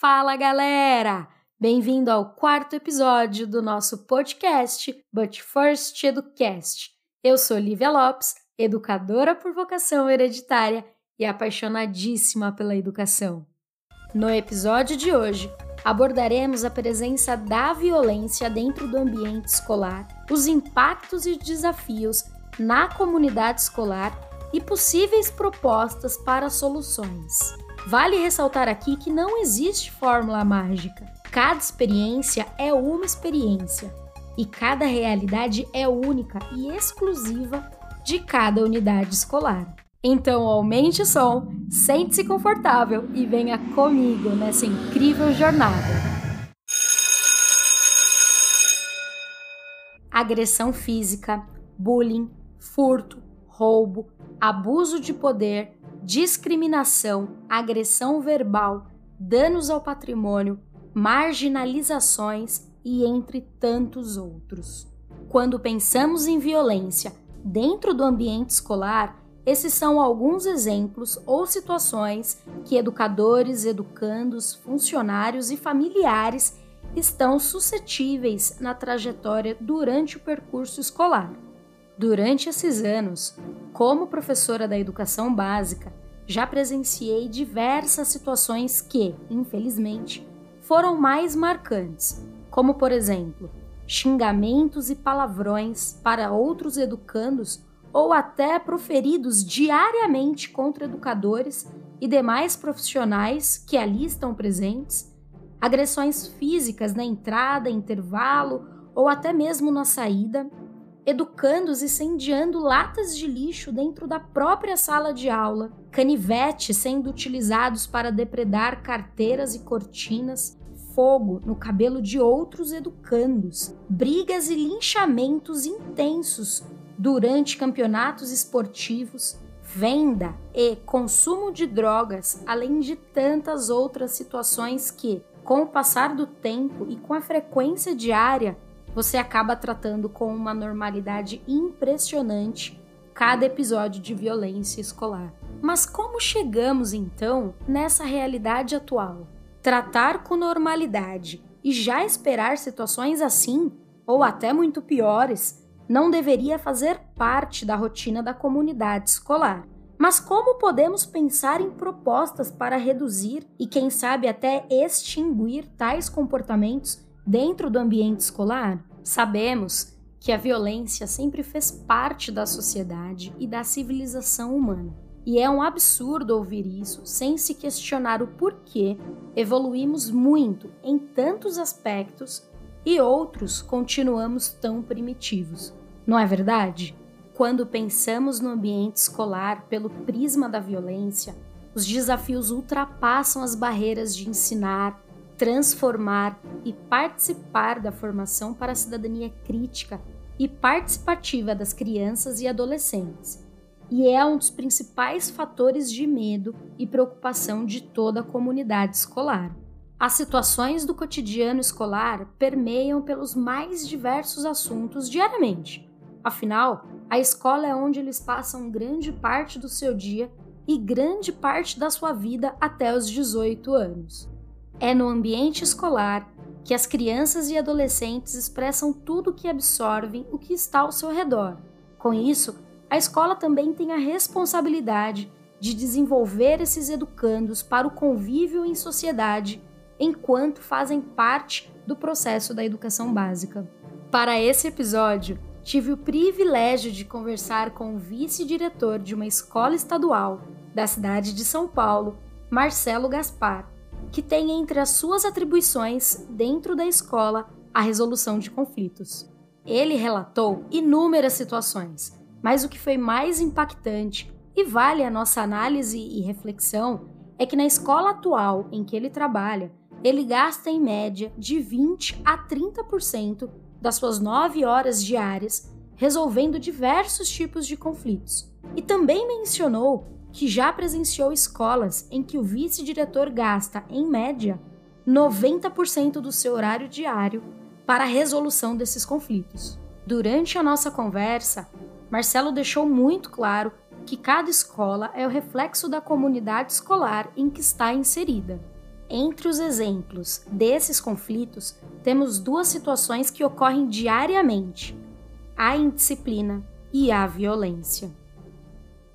Fala galera! Bem-vindo ao quarto episódio do nosso podcast But First Educast. Eu sou Lívia Lopes, educadora por vocação hereditária e apaixonadíssima pela educação. No episódio de hoje, abordaremos a presença da violência dentro do ambiente escolar, os impactos e desafios na comunidade escolar e possíveis propostas para soluções. Vale ressaltar aqui que não existe fórmula mágica. Cada experiência é uma experiência e cada realidade é única e exclusiva de cada unidade escolar. Então aumente o som, sente-se confortável e venha comigo nessa incrível jornada. Agressão física, bullying, furto, roubo, abuso de poder, discriminação, agressão verbal, danos ao patrimônio, marginalizações e entre tantos outros. Quando pensamos em violência dentro do ambiente escolar, esses são alguns exemplos ou situações que educadores, educandos, funcionários e familiares estão suscetíveis na trajetória durante o percurso escolar. Durante esses anos, como professora da educação básica, já presenciei diversas situações que, infelizmente, foram mais marcantes, como por exemplo, xingamentos e palavrões para outros educandos ou até proferidos diariamente contra educadores e demais profissionais que ali estão presentes, agressões físicas na entrada, intervalo ou até mesmo na saída, educandos incendiando latas de lixo dentro da própria sala de aula, canivetes sendo utilizados para depredar carteiras e cortinas, fogo no cabelo de outros educandos, brigas e linchamentos intensos durante campeonatos esportivos, venda e consumo de drogas, além de tantas outras situações que, com o passar do tempo e com a frequência diária, você acaba tratando com uma normalidade impressionante cada episódio de violência escolar. Mas como chegamos então nessa realidade atual? Tratar com normalidade e já esperar situações assim, ou até muito piores, não deveria fazer parte da rotina da comunidade escolar. Mas como podemos pensar em propostas para reduzir e, quem sabe, até extinguir tais comportamentos dentro do ambiente escolar? Sabemos que a violência sempre fez parte da sociedade e da civilização humana. E é um absurdo ouvir isso sem se questionar o porquê evoluímos muito em tantos aspectos e outros continuamos tão primitivos. Não é verdade? Quando pensamos no ambiente escolar pelo prisma da violência, os desafios ultrapassam as barreiras de ensinar, transformar e participar da formação para a cidadania crítica e participativa das crianças e adolescentes, e é um dos principais fatores de medo e preocupação de toda a comunidade escolar. As situações do cotidiano escolar permeiam pelos mais diversos assuntos diariamente Afinal, a escola é onde eles passam grande parte do seu dia e grande parte da sua vida até os 18 anos. É no ambiente escolar que as crianças e adolescentes expressam tudo que absorvem o que está ao seu redor. Com isso, a escola também tem a responsabilidade de desenvolver esses educandos para o convívio em sociedade enquanto fazem parte do processo da educação básica. Para esse episódio, tive o privilégio de conversar com o vice-diretor de uma escola estadual da cidade de São Paulo, Marcelo Gaspar, que tem entre as suas atribuições dentro da escola a resolução de conflitos. Ele relatou inúmeras situações, mas o que foi mais impactante e vale a nossa análise e reflexão é que na escola atual em que ele trabalha, ele gasta em média de 20 a 30% das suas nove horas diárias resolvendo diversos tipos de conflitos. E também mencionou que já presenciou escolas em que o vice-diretor gasta, em média, 90% do seu horário diário para a resolução desses conflitos. Durante a nossa conversa, Marcelo deixou muito claro que cada escola é o reflexo da comunidade escolar em que está inserida. Entre os exemplos desses conflitos, temos duas situações que ocorrem diariamente: a indisciplina e a violência.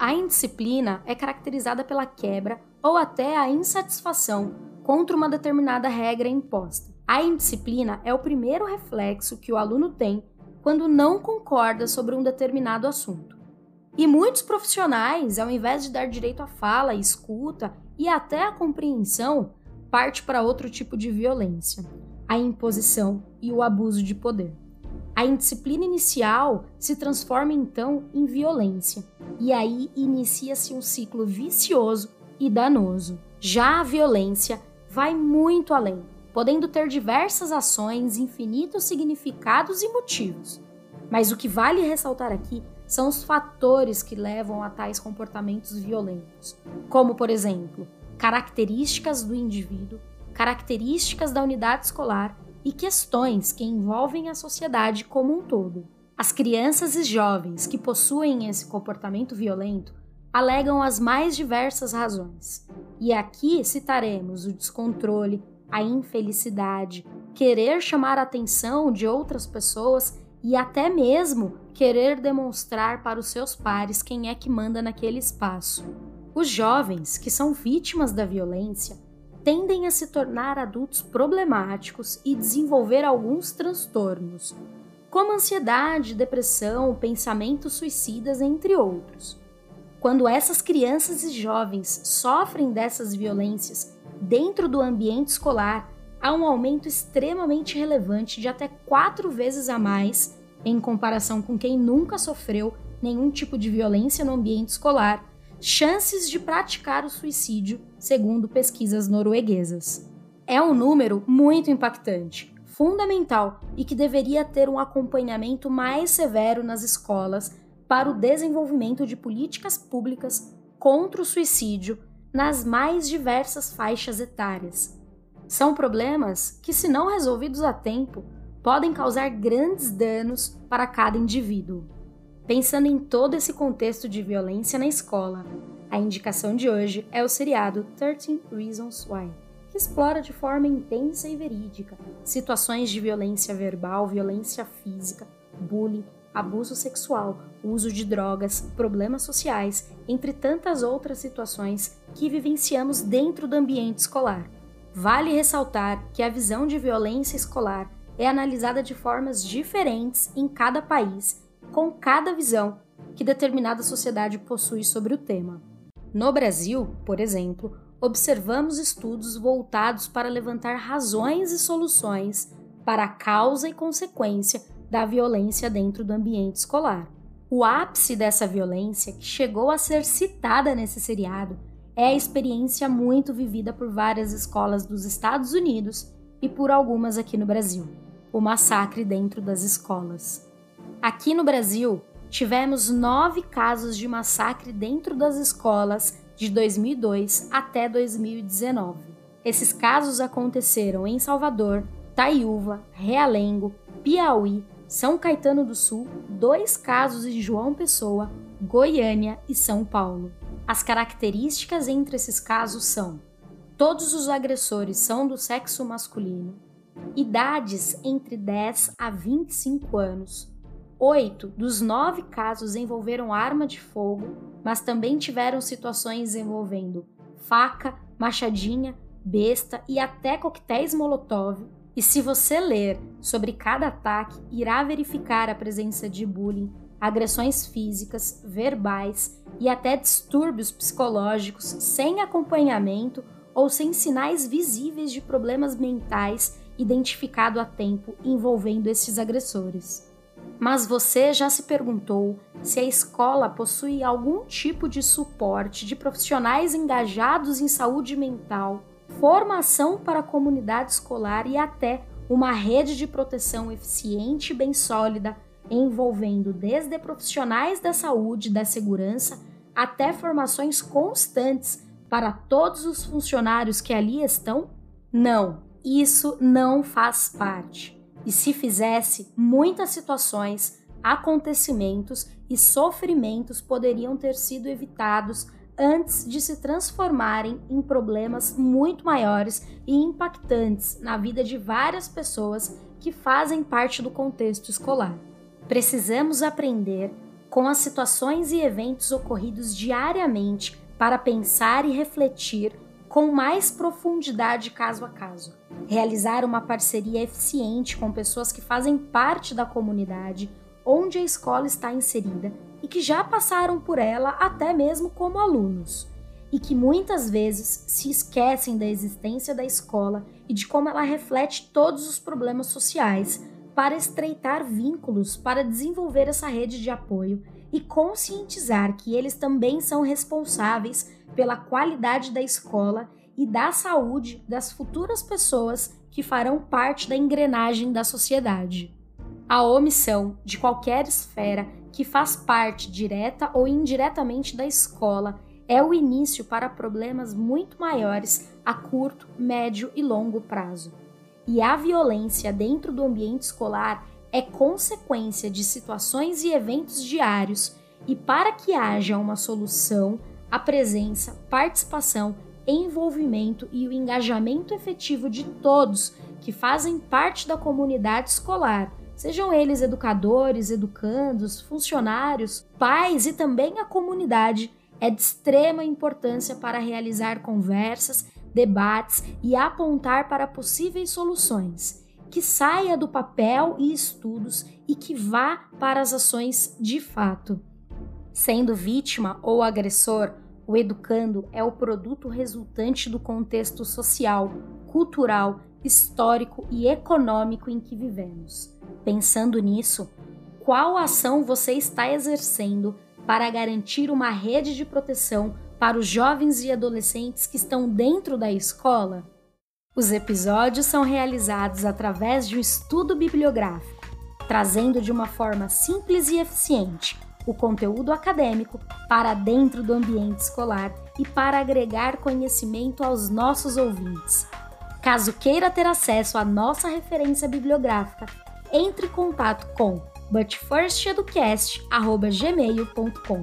A indisciplina é caracterizada pela quebra ou até a insatisfação contra uma determinada regra imposta. A indisciplina é o primeiro reflexo que o aluno tem quando não concorda sobre um determinado assunto. E muitos profissionais, ao invés de dar direito à fala, escuta e até à compreensão, parte para outro tipo de violência, a imposição e o abuso de poder. A indisciplina inicial se transforma então em violência, e aí inicia-se um ciclo vicioso e danoso. Já a violência vai muito além, podendo ter diversas ações, infinitos significados e motivos. Mas o que vale ressaltar aqui são os fatores que levam a tais comportamentos violentos, como, por exemplo, características do indivíduo, características da unidade escolar e questões que envolvem a sociedade como um todo. As crianças e jovens que possuem esse comportamento violento alegam as mais diversas razões. E aqui citaremos o descontrole, a infelicidade, querer chamar a atenção de outras pessoas e até mesmo querer demonstrar para os seus pares quem é que manda naquele espaço. Os jovens que são vítimas da violência tendem a se tornar adultos problemáticos e desenvolver alguns transtornos, como ansiedade, depressão, pensamentos suicidas, entre outros. Quando essas crianças e jovens sofrem dessas violências dentro do ambiente escolar, há um aumento extremamente relevante de até quatro vezes a mais em comparação com quem nunca sofreu nenhum tipo de violência no ambiente escolar chances de praticar o suicídio, segundo pesquisas norueguesas. É um número muito impactante, fundamental e que deveria ter um acompanhamento mais severo nas escolas para o desenvolvimento de políticas públicas contra o suicídio nas mais diversas faixas etárias. São problemas que, se não resolvidos a tempo, podem causar grandes danos para cada indivíduo. Pensando em todo esse contexto de violência na escola, a indicação de hoje é o seriado 13 Reasons Why, que explora de forma intensa e verídica situações de violência verbal, violência física, bullying, abuso sexual, uso de drogas, problemas sociais, entre tantas outras situações que vivenciamos dentro do ambiente escolar. Vale ressaltar que a visão de violência escolar é analisada de formas diferentes em cada país com cada visão que determinada sociedade possui sobre o tema. No Brasil, por exemplo, observamos estudos voltados para levantar razões e soluções para a causa e consequência da violência dentro do ambiente escolar. O ápice dessa violência, que chegou a ser citada nesse seriado, é a experiência muito vivida por várias escolas dos Estados Unidos e por algumas aqui no Brasil: o massacre dentro das escolas. Aqui no Brasil, tivemos nove casos de massacre dentro das escolas de 2002 até 2019. Esses casos aconteceram em Salvador, Taiúva, Realengo, Piauí, São Caetano do Sul, dois casos em João Pessoa, Goiânia e São Paulo. As características entre esses casos são: todos os agressores são do sexo masculino, idades entre 10 a 25 anos, Oito dos nove casos envolveram arma de fogo, mas também tiveram situações envolvendo faca, machadinha, besta e até coquetéis Molotov. E se você ler sobre cada ataque, irá verificar a presença de bullying, agressões físicas, verbais e até distúrbios psicológicos sem acompanhamento ou sem sinais visíveis de problemas mentais identificado a tempo envolvendo esses agressores. Mas você já se perguntou se a escola possui algum tipo de suporte de profissionais engajados em saúde mental, formação para a comunidade escolar e até uma rede de proteção eficiente e bem sólida, envolvendo desde profissionais da saúde e da segurança até formações constantes para todos os funcionários que ali estão? Não, isso não faz parte. E se fizesse, muitas situações, acontecimentos e sofrimentos poderiam ter sido evitados antes de se transformarem em problemas muito maiores e impactantes na vida de várias pessoas que fazem parte do contexto escolar. Precisamos aprender com as situações e eventos ocorridos diariamente para pensar e refletir com mais profundidade caso a caso. Realizar uma parceria eficiente com pessoas que fazem parte da comunidade onde a escola está inserida e que já passaram por ela até mesmo como alunos, e que muitas vezes se esquecem da existência da escola e de como ela reflete todos os problemas sociais para estreitar vínculos, para desenvolver essa rede de apoio e conscientizar que eles também são responsáveis pela qualidade da escola e da saúde das futuras pessoas que farão parte da engrenagem da sociedade. A omissão de qualquer esfera que faz parte direta ou indiretamente da escola é o início para problemas muito maiores a curto, médio e longo prazo. E a violência dentro do ambiente escolar é consequência de situações e eventos diários, e para que haja uma solução, a presença, participação, envolvimento e o engajamento efetivo de todos que fazem parte da comunidade escolar, sejam eles educadores, educandos, funcionários, pais e também a comunidade, é de extrema importância para realizar conversas, debates e apontar para possíveis soluções, que saia do papel e estudos e que vá para as ações de fato. Sendo vítima ou agressor, o educando é o produto resultante do contexto social, cultural, histórico e econômico em que vivemos. Pensando nisso, qual ação você está exercendo para garantir uma rede de proteção para os jovens e adolescentes que estão dentro da escola? Os episódios são realizados através de um estudo bibliográfico, trazendo de uma forma simples e eficiente o conteúdo acadêmico para dentro do ambiente escolar e para agregar conhecimento aos nossos ouvintes. Caso queira ter acesso à nossa referência bibliográfica, entre em contato com butfirsteducast@gmail.com.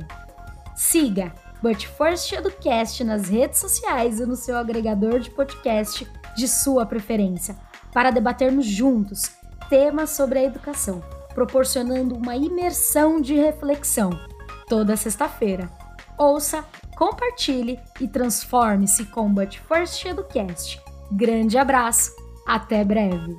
Siga But First Educast nas redes sociais e no seu agregador de podcast de sua preferência, para debatermos juntos temas sobre a educação proporcionando uma imersão de reflexão toda sexta-feira. Ouça, compartilhe e transforme-se com But First Educast. Grande abraço, até breve!